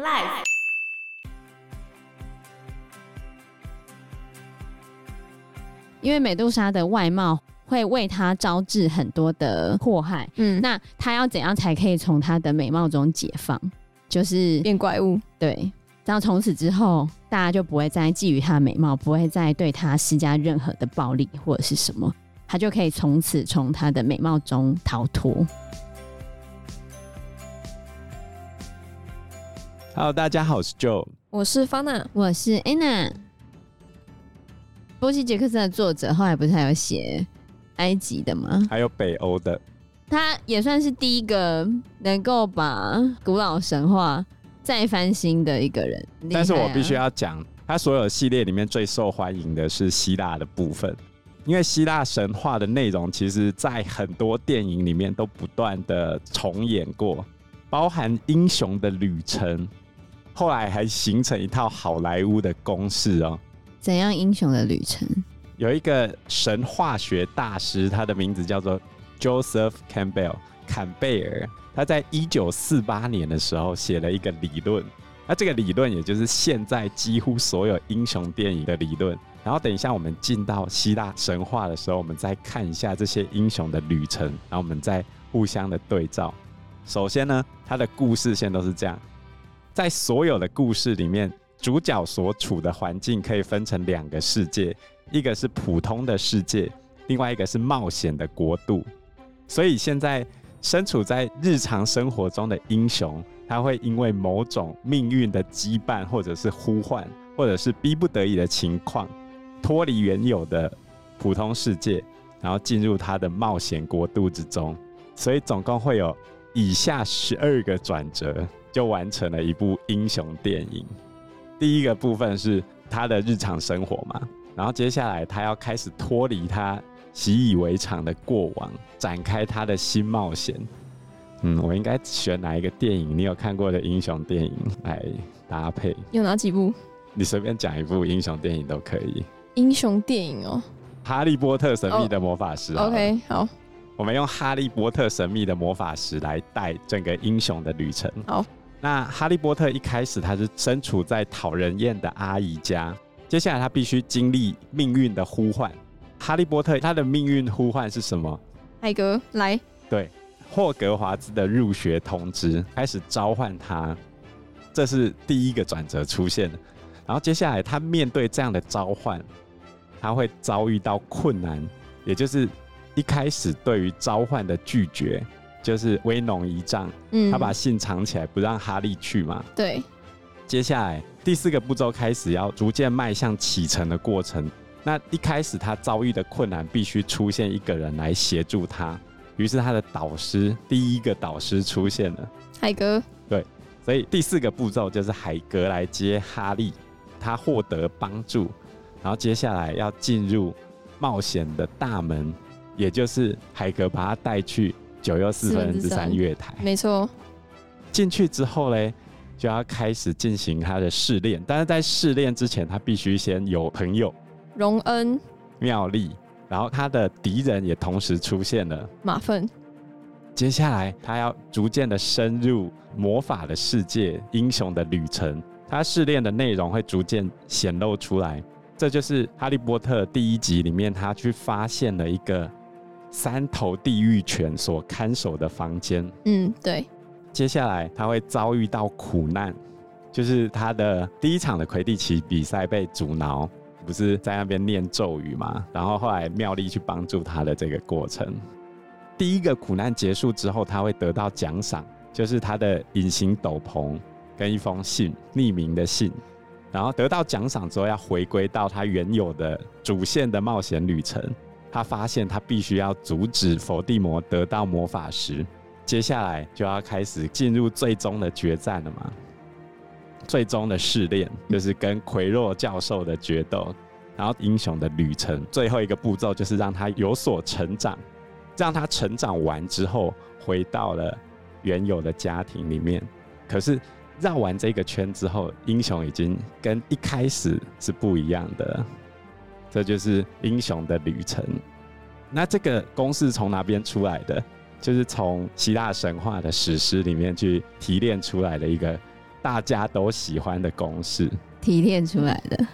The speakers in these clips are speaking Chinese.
Life。因为美杜莎的外貌会为她招致很多的祸害，嗯，那她要怎样才可以从她的美貌中解放？就是变怪物，对。然后从此之后，大家就不会再觊觎她的美貌，不会再对她施加任何的暴力或者是什么，她就可以从此从她的美貌中逃脱。Hello，大家好，我是 Joe，我是 Fana，我是 Anna。波西·杰克森的作者后来不是还有写埃及的吗？还有北欧的。他也算是第一个能够把古老神话再翻新的一个人。啊、但是我必须要讲，他所有系列里面最受欢迎的是希腊的部分，因为希腊神话的内容其实在很多电影里面都不断的重演过，包含英雄的旅程，后来还形成一套好莱坞的公式哦。怎样英雄的旅程？有一个神话学大师，他的名字叫做 Joseph Campbell 坎贝尔。他在一九四八年的时候写了一个理论，那这个理论也就是现在几乎所有英雄电影的理论。然后等一下我们进到希腊神话的时候，我们再看一下这些英雄的旅程，然后我们再互相的对照。首先呢，他的故事线都是这样，在所有的故事里面。主角所处的环境可以分成两个世界，一个是普通的世界，另外一个是冒险的国度。所以现在身处在日常生活中的英雄，他会因为某种命运的羁绊，或者是呼唤，或者是逼不得已的情况，脱离原有的普通世界，然后进入他的冒险国度之中。所以总共会有以下十二个转折，就完成了一部英雄电影。第一个部分是他的日常生活嘛，然后接下来他要开始脱离他习以为常的过往，展开他的新冒险。嗯，我应该选哪一个电影？你有看过的英雄电影来搭配？有哪几部？你随便讲一部英雄电影都可以。英雄电影哦，《哈利波特：神秘的魔法石》。OK，好，我们用《哈利波特：神秘的魔法石》来带整个英雄的旅程。好。那哈利波特一开始他是身处在讨人厌的阿姨家，接下来他必须经历命运的呼唤。哈利波特他的命运呼唤是什么？海格来。对，霍格华兹的入学通知开始召唤他，这是第一个转折出现的。然后接下来他面对这样的召唤，他会遭遇到困难，也就是一开始对于召唤的拒绝。就是威农一仗，嗯，他把信藏起来，不让哈利去嘛。对。接下来第四个步骤开始要逐渐迈向启程的过程。那一开始他遭遇的困难，必须出现一个人来协助他。于是他的导师，第一个导师出现了，海格。对。所以第四个步骤就是海格来接哈利，他获得帮助，然后接下来要进入冒险的大门，也就是海格把他带去。九又四分之三月台，没错。进去之后嘞，就要开始进行他的试炼。但是在试炼之前，他必须先有朋友，荣恩、妙丽，然后他的敌人也同时出现了，马粪。接下来，他要逐渐的深入魔法的世界，英雄的旅程。他试炼的内容会逐渐显露出来。这就是《哈利波特》第一集里面，他去发现了一个。三头地狱犬所看守的房间。嗯，对。接下来他会遭遇到苦难，就是他的第一场的魁地奇比赛被阻挠，不是在那边念咒语嘛？然后后来妙丽去帮助他的这个过程。第一个苦难结束之后，他会得到奖赏，就是他的隐形斗篷跟一封信，匿名的信。然后得到奖赏之后，要回归到他原有的主线的冒险旅程。他发现他必须要阻止伏地魔得到魔法石，接下来就要开始进入最终的决战了嘛？最终的试炼就是跟奎若教授的决斗，然后英雄的旅程最后一个步骤就是让他有所成长，让他成长完之后回到了原有的家庭里面。可是绕完这个圈之后，英雄已经跟一开始是不一样的。这就是英雄的旅程。那这个公式从哪边出来的？就是从希腊神话的史诗里面去提炼出来的一个大家都喜欢的公式，提炼出来的。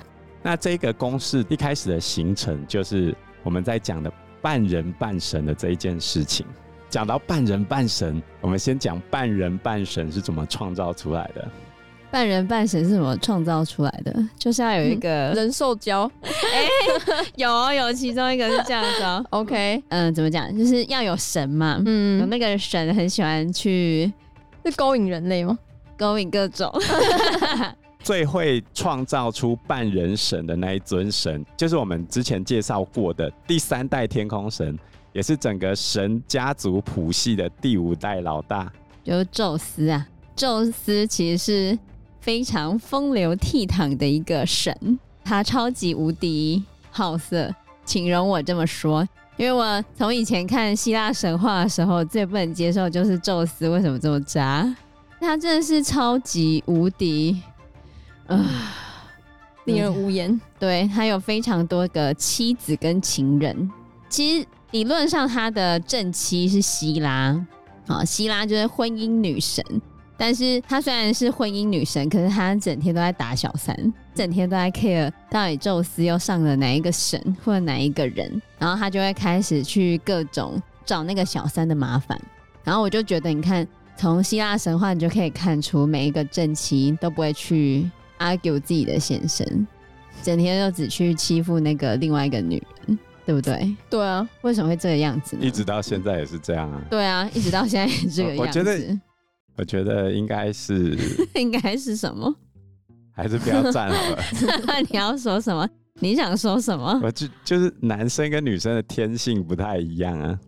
那这个公式一开始的形成，就是我们在讲的半人半神的这一件事情。讲到半人半神，我们先讲半人半神是怎么创造出来的。半人半神是怎么创造出来的？就是要有一个、嗯、人兽交。哎、欸，有有其中一个是这样子哦。OK，嗯，怎么讲？就是要有神嘛。嗯，有那个神很喜欢去，是勾引人类吗？勾引各种。最会创造出半人神的那一尊神，就是我们之前介绍过的第三代天空神，也是整个神家族谱系的第五代老大，就是宙斯啊。宙斯其实是非常风流倜傥的一个神，他超级无敌好色，请容我这么说，因为我从以前看希腊神话的时候，最不能接受就是宙斯为什么这么渣，他真的是超级无敌。啊，令人无言。对，他有非常多个妻子跟情人。其实理论上他的正妻是希拉，啊，希拉就是婚姻女神。但是她虽然是婚姻女神，可是她整天都在打小三，整天都在 care 到底宙斯又上了哪一个神或者哪一个人，然后她就会开始去各种找那个小三的麻烦。然后我就觉得，你看从希腊神话，你就可以看出每一个正妻都不会去。argue 自己的先生，整天就只去欺负那个另外一个女人，对不对？对啊，为什么会这个样子呢？一直到现在也是这样啊。对啊，一直到现在也是这个样子。我觉得，我觉得应该是，应该是什么？还是不要站好了。你要说什么？你想说什么？我就就是男生跟女生的天性不太一样啊，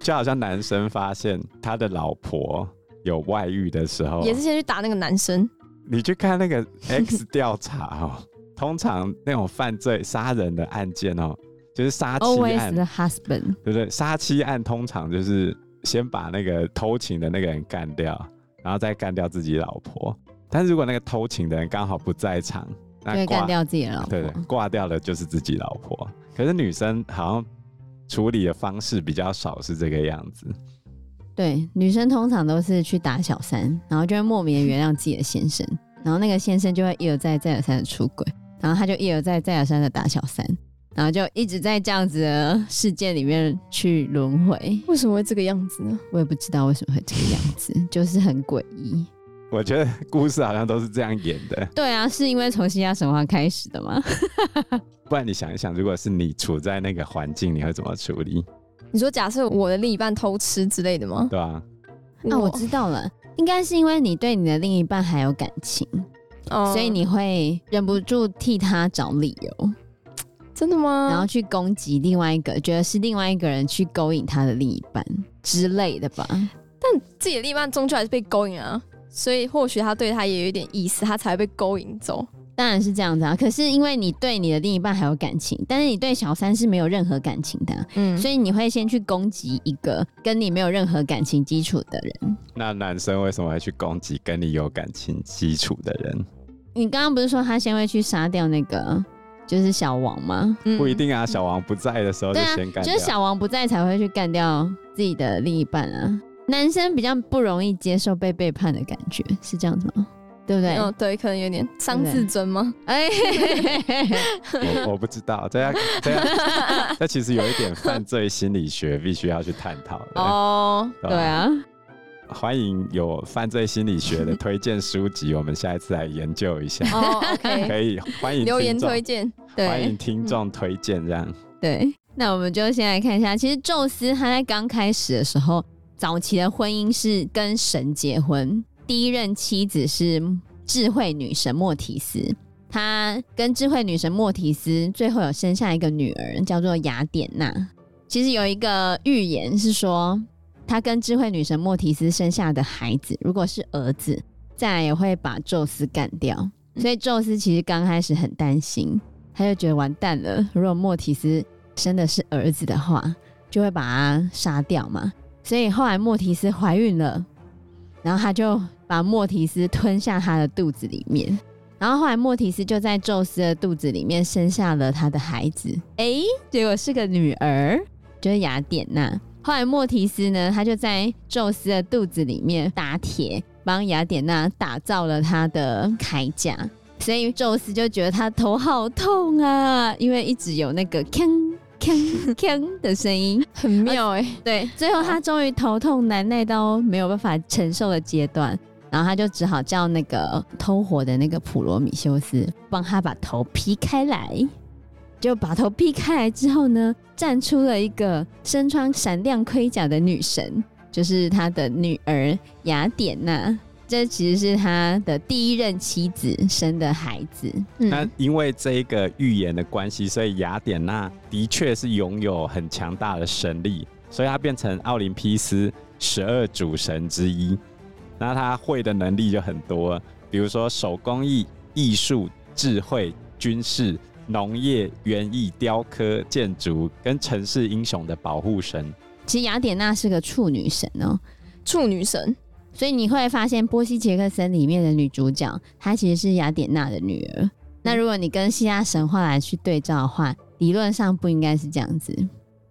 就好像男生发现他的老婆有外遇的时候，也是先去打那个男生。你去看那个 X 调查哦，通常那种犯罪杀人的案件哦，就是杀妻案，Always the husband，对不对？杀妻案通常就是先把那个偷情的那个人干掉，然后再干掉自己老婆。但是如果那个偷情的人刚好不在场，那会干掉自己的老婆。对对，挂掉的就是自己老婆。可是女生好像处理的方式比较少，是这个样子。对，女生通常都是去打小三，然后就会莫名的原谅自己的先生，然后那个先生就会一而再、再而三的出轨，然后他就一而再、再而三的打小三，然后就一直在这样子的世界里面去轮回。为什么会这个样子呢？我也不知道为什么会这个样子，就是很诡异。我觉得故事好像都是这样演的。对啊，是因为从希腊神话开始的吗？不然你想一想，如果是你处在那个环境，你会怎么处理？你说假设我的另一半偷吃之类的吗？对啊。那我知道了，应该是因为你对你的另一半还有感情，哦，所以你会忍不住替他找理由。真的吗？然后去攻击另外一个，觉得是另外一个人去勾引他的另一半之类的吧。但自己的另一半终究还是被勾引啊，所以或许他对他也有一点意思，他才会被勾引走。当然是这样子啊，可是因为你对你的另一半还有感情，但是你对小三是没有任何感情的，嗯，所以你会先去攻击一个跟你没有任何感情基础的人。那男生为什么会去攻击跟你有感情基础的人？你刚刚不是说他先会去杀掉那个就是小王吗？不一定啊，小王不在的时候就先干掉，就是小王不在才会去干掉自己的另一半啊。男生比较不容易接受被背叛的感觉，是这样子吗？对不对？哦，对，可能有点伤自尊吗？哎，我我不知道，这样这样，这其实有一点犯罪心理学必须要去探讨的哦。对啊，欢迎有犯罪心理学的推荐书籍，我们下一次来研究一下。哦，OK，可以欢迎留言推荐，欢迎听众推荐这样。对，那我们就先来看一下，其实宙斯他在刚开始的时候，早期的婚姻是跟神结婚。第一任妻子是智慧女神莫提斯，她跟智慧女神莫提斯最后有生下一个女儿，叫做雅典娜。其实有一个预言是说，她跟智慧女神莫提斯生下的孩子，如果是儿子，再来也会把宙斯干掉。所以宙斯其实刚开始很担心，他就觉得完蛋了，如果莫提斯生的是儿子的话，就会把他杀掉嘛。所以后来莫提斯怀孕了，然后他就。把莫提斯吞下他的肚子里面，然后后来莫提斯就在宙斯的肚子里面生下了他的孩子，哎，结果是个女儿，就是雅典娜。后来莫提斯呢，他就在宙斯的肚子里面打铁，帮雅典娜打造了他的铠甲，所以宙斯就觉得他头好痛啊，因为一直有那个锵锵锵的声音，很妙哎、欸。对，最后他终于头痛难耐到没有办法承受的阶段，然后他就只好叫那个偷火的那个普罗米修斯帮他把头劈开来。就把头劈开来之后呢，站出了一个身穿闪亮盔甲的女神，就是他的女儿雅典娜。这其实是他的第一任妻子生的孩子。那因为这一个预言的关系，所以雅典娜的确是拥有很强大的神力，所以她变成奥林匹斯十二主神之一。那她会的能力就很多，比如说手工艺、艺术、智慧、军事。农业、园艺、雕刻、建筑跟城市英雄的保护神。其实雅典娜是个处女神哦、喔，处女神。所以你会发现波西杰克森里面的女主角，她其实是雅典娜的女儿。那如果你跟希腊神话来去对照的话，理论上不应该是这样子，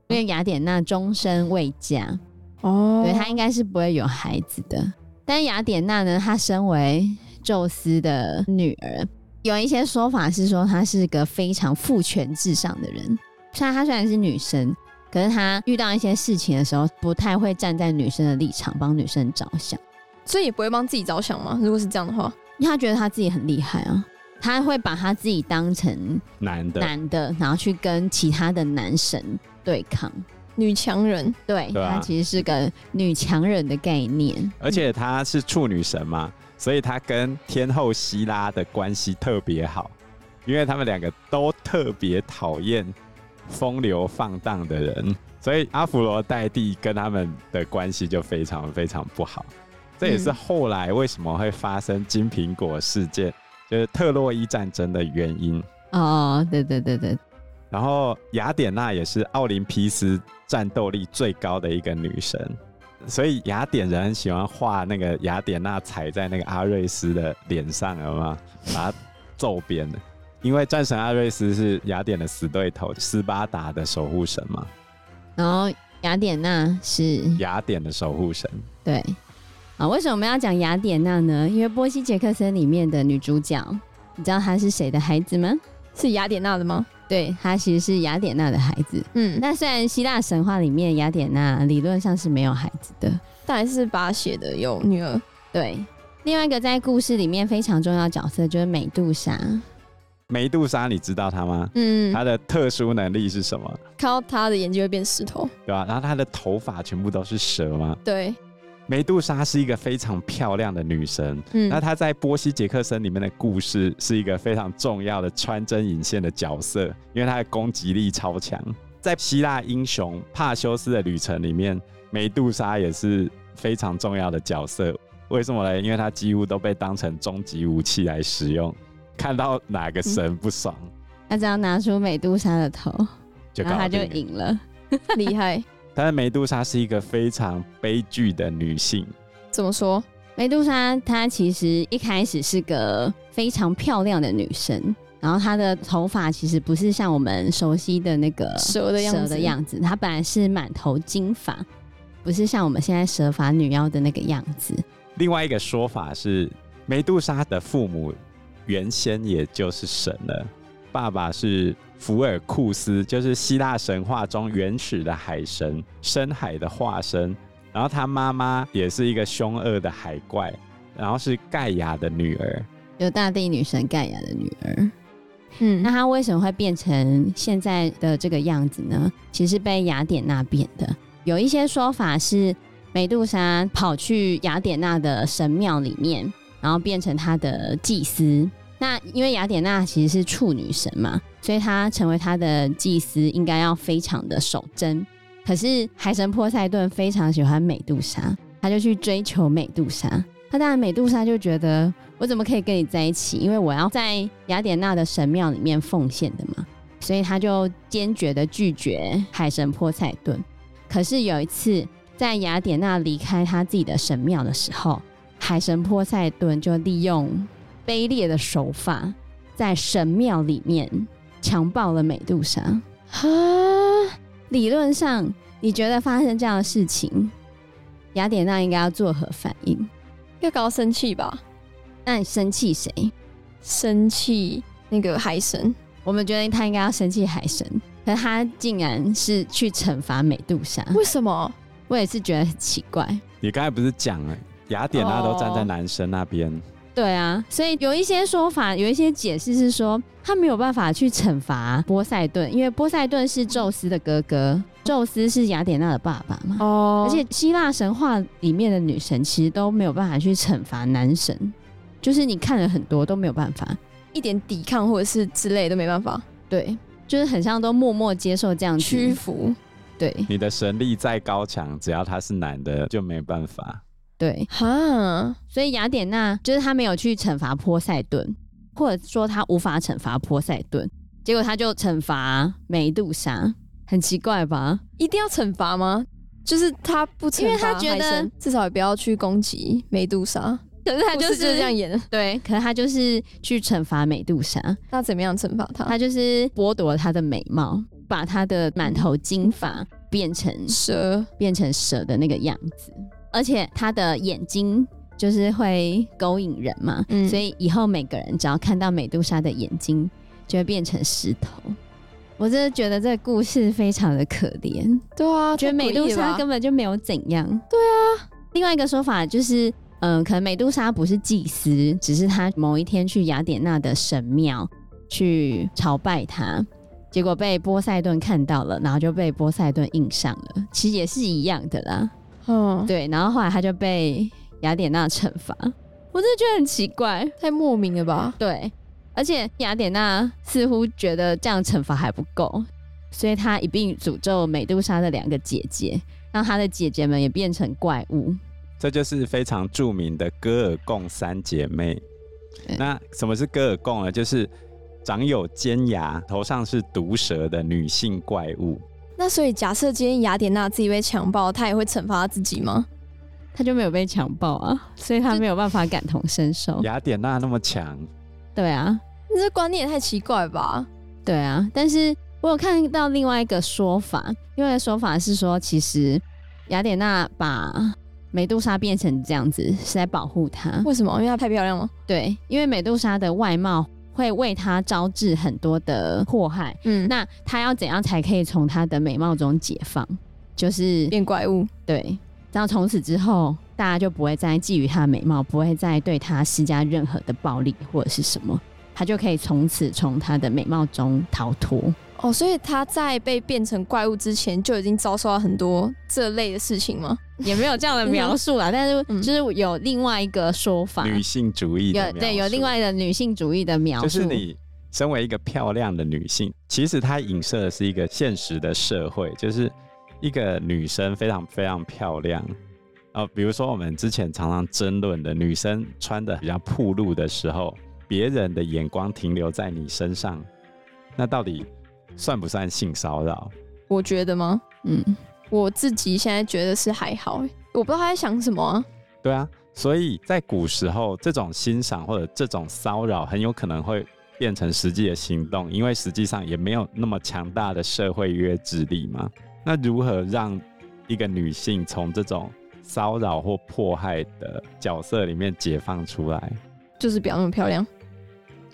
因为雅典娜终身未嫁哦，对，她应该是不会有孩子的。但雅典娜呢，她身为宙斯的女儿。有一些说法是说，她是个非常父权至上的人。虽然她虽然是女生，可是她遇到一些事情的时候，不太会站在女生的立场帮女生着想，所以也不会帮自己着想吗？如果是这样的话，因为她觉得她自己很厉害啊，她会把她自己当成男的，男的，然后去跟其他的男神对抗，女强人。对，她、啊、其实是个女强人的概念，而且她是处女神嘛。所以他跟天后希拉的关系特别好，因为他们两个都特别讨厌风流放荡的人，所以阿芙罗代蒂跟他们的关系就非常非常不好。这也是后来为什么会发生金苹果事件，就是特洛伊战争的原因。哦，对对对对。然后雅典娜也是奥林匹斯战斗力最高的一个女神。所以雅典人很喜欢画那个雅典娜踩在那个阿瑞斯的脸上，有吗？把它揍扁了。因为战神阿瑞斯是雅典的死对头，斯巴达的守护神嘛。然后雅典娜是雅典的守护神。对。啊，为什么我们要讲雅典娜呢？因为波西杰克森里面的女主角，你知道她是谁的孩子吗？是雅典娜的吗？对，他其实是雅典娜的孩子。嗯，那虽然希腊神话里面雅典娜理论上是没有孩子的，但还是把她写的有女儿。对，另外一个在故事里面非常重要的角色就是美杜莎。美杜莎，你知道她吗？嗯，她的特殊能力是什么？看到她的眼睛会变石头，对吧？然后她的头发全部都是蛇吗？对。美杜莎是一个非常漂亮的女神，嗯，那她在波西杰克森里面的故事是一个非常重要的穿针引线的角色，因为她的攻击力超强。在希腊英雄帕修斯的旅程里面，梅杜莎也是非常重要的角色。为什么呢？因为她几乎都被当成终极武器来使用，看到哪个神不爽，他、嗯、只要拿出美杜莎的头，然后他就赢了，厉害。但是梅杜莎是一个非常悲剧的女性。怎么说？梅杜莎她其实一开始是个非常漂亮的女生，然后她的头发其实不是像我们熟悉的那个蛇的样子，蛇的样子，她本来是满头金发，不是像我们现在蛇发女妖的那个样子。另外一个说法是，梅杜莎的父母原先也就是神了，爸爸是。福尔库斯就是希腊神话中原始的海神，深海的化身。然后他妈妈也是一个凶恶的海怪，然后是盖亚的女儿，有大地女神盖亚的女儿。嗯，那她为什么会变成现在的这个样子呢？其实被雅典娜变的。有一些说法是美杜莎跑去雅典娜的神庙里面，然后变成她的祭司。那因为雅典娜其实是处女神嘛，所以他成为他的祭司应该要非常的守贞。可是海神波塞顿非常喜欢美杜莎，他就去追求美杜莎。那当然美杜莎就觉得我怎么可以跟你在一起？因为我要在雅典娜的神庙里面奉献的嘛，所以他就坚决的拒绝海神波塞顿。可是有一次在雅典娜离开他自己的神庙的时候，海神波塞顿就利用。卑劣的手法，在神庙里面强暴了美杜莎。哈，理论上，你觉得发生这样的事情，雅典娜应该要作何反应？要搞生气吧？那你生气谁？生气那个海神？我们觉得他应该要生气海神，可他竟然是去惩罚美杜莎。为什么？我也是觉得很奇怪。你刚才不是讲了雅典娜都站在男生那边？哦？对啊，所以有一些说法，有一些解释是说，他没有办法去惩罚波塞顿，因为波塞顿是宙斯的哥哥，宙斯是雅典娜的爸爸嘛。哦。而且希腊神话里面的女神其实都没有办法去惩罚男神，就是你看了很多都没有办法。一点抵抗或者是之类都没办法，对，就是很像都默默接受这样屈服。对，你的神力再高强，只要他是男的就没办法。对，哈，所以雅典娜就是他没有去惩罚波塞顿，或者说他无法惩罚波塞顿，结果他就惩罚美杜莎，很奇怪吧？一定要惩罚吗？就是他不惩罚，因为他觉得至少也不要去攻击美杜莎。可是他就是，就这样演的，对。可是他就是去惩罚美杜莎，那怎么样惩罚他？他就是剥夺了他的美貌，把他的满头金发变成蛇，变成蛇的那个样子。而且他的眼睛就是会勾引人嘛，嗯、所以以后每个人只要看到美杜莎的眼睛，就会变成石头。我真的觉得这个故事非常的可怜。对啊，觉得美杜莎根本就没有怎样。对啊，另外一个说法就是。嗯，可能美杜莎不是祭司，只是她某一天去雅典娜的神庙去朝拜她，结果被波塞顿看到了，然后就被波塞顿印上了。其实也是一样的啦。嗯，对，然后后来他就被雅典娜惩罚。我真的觉得很奇怪，太莫名了吧？对，而且雅典娜似乎觉得这样惩罚还不够，所以她一并诅咒美杜莎的两个姐姐，让她的姐姐们也变成怪物。这就是非常著名的戈尔贡三姐妹。那什么是戈尔贡呢？就是长有尖牙、头上是毒蛇的女性怪物。那所以假设今天雅典娜自己被强暴，她也会惩罚她自己吗？她就没有被强暴啊，所以他没有办法感同身受。雅典娜那么强，对啊，你这观念也太奇怪吧？对啊，但是我有看到另外一个说法，另外一个说法是说，其实雅典娜把美杜莎变成这样子是在保护她，为什么？因为她太漂亮了。对，因为美杜莎的外貌会为她招致很多的祸害。嗯，那她要怎样才可以从她的美貌中解放？就是变怪物。对，然后从此之后，大家就不会再觊觎她的美貌，不会再对她施加任何的暴力或者是什么，她就可以从此从她的美貌中逃脱。哦，所以她在被变成怪物之前就已经遭受到很多这类的事情吗？也没有这样的描述啦，但是就是有另外一个说法，女性主义的有对有另外的女性主义的描述，就是你身为一个漂亮的女性，其实她影射的是一个现实的社会，就是一个女生非常非常漂亮哦，比如说我们之前常常争论的，女生穿的比较暴露的时候，别人的眼光停留在你身上，那到底算不算性骚扰？我觉得吗？嗯。我自己现在觉得是还好，我不知道他在想什么啊。对啊，所以在古时候，这种欣赏或者这种骚扰很有可能会变成实际的行动，因为实际上也没有那么强大的社会约制力嘛。那如何让一个女性从这种骚扰或迫害的角色里面解放出来？就是不要那么漂亮，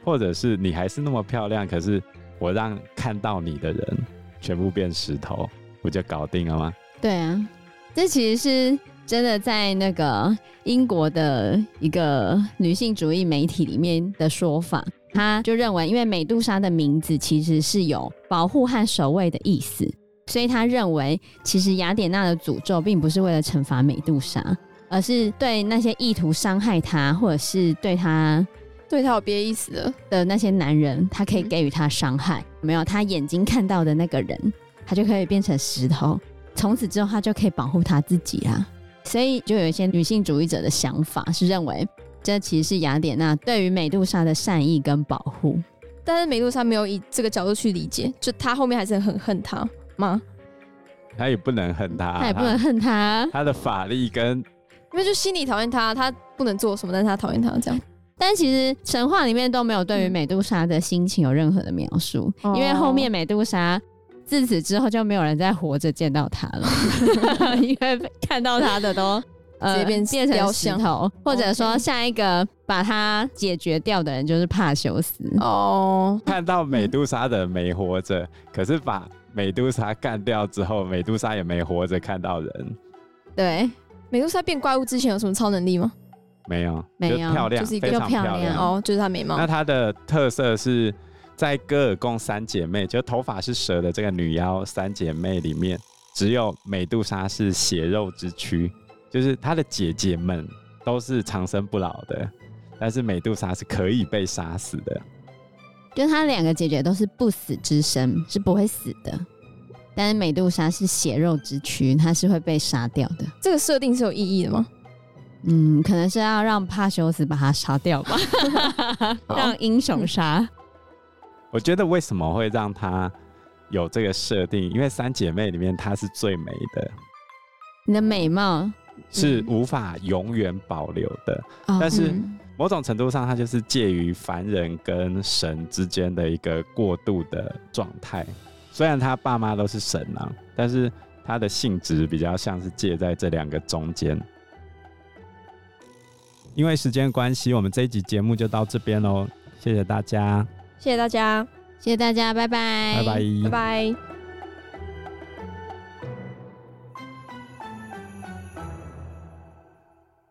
或者是你还是那么漂亮，可是我让看到你的人全部变石头。不就搞定了吗？对啊，这其实是真的，在那个英国的一个女性主义媒体里面的说法，他就认为，因为美杜莎的名字其实是有保护和守卫的意思，所以他认为，其实雅典娜的诅咒并不是为了惩罚美杜莎，而是对那些意图伤害她或者是对她对她有别意思的的那些男人，他可以给予她伤害，嗯、没有他眼睛看到的那个人。他就可以变成石头，从此之后他就可以保护他自己啦。所以就有一些女性主义者的想法是认为，这其实是雅典娜对于美杜莎的善意跟保护。但是美杜莎没有以这个角度去理解，就她后面还是很恨他吗？他也不能恨他，他也不能恨他。他的法力跟因为就心里讨厌他，他不能做什么，但是他讨厌他这样。但其实神话里面都没有对于美杜莎的心情有任何的描述，嗯、因为后面美杜莎。自此之后就没有人再活着见到他了，因为看到他的都呃变变成石头，或者说下一个把它解决掉的人就是帕修斯。哦，看到美杜莎的没活着，可是把美杜莎干掉之后，美杜莎也没活着看到人，对，美杜莎变怪物之前有什么超能力吗？没有，没有漂亮，就是一个漂亮亮。哦，就是她美貌那。她的特色是在戈尔贡三姐妹，就头发是蛇的这个女妖三姐妹里面，只有美杜莎是血肉之躯，就是她的姐姐们都是长生不老的，但是美杜莎是可以被杀死的。就是她两个姐姐都是不死之身，是不会死的。但是美杜莎是血肉之躯，她是会被杀掉的。这个设定是有意义的吗？嗯，可能是要让帕修斯把她杀掉吧，让英雄杀。我觉得为什么会让她有这个设定？因为三姐妹里面她是最美的，你的美貌是无法永远保留的。哦但是嗯某种程度上，它就是介于凡人跟神之间的一个过渡的状态。虽然他爸妈都是神啊，但是他的性质比较像是介在这两个中间。因为时间关系，我们这一集节目就到这边喽，谢谢大家，谢谢大家，谢谢大家，拜拜，拜拜，拜拜。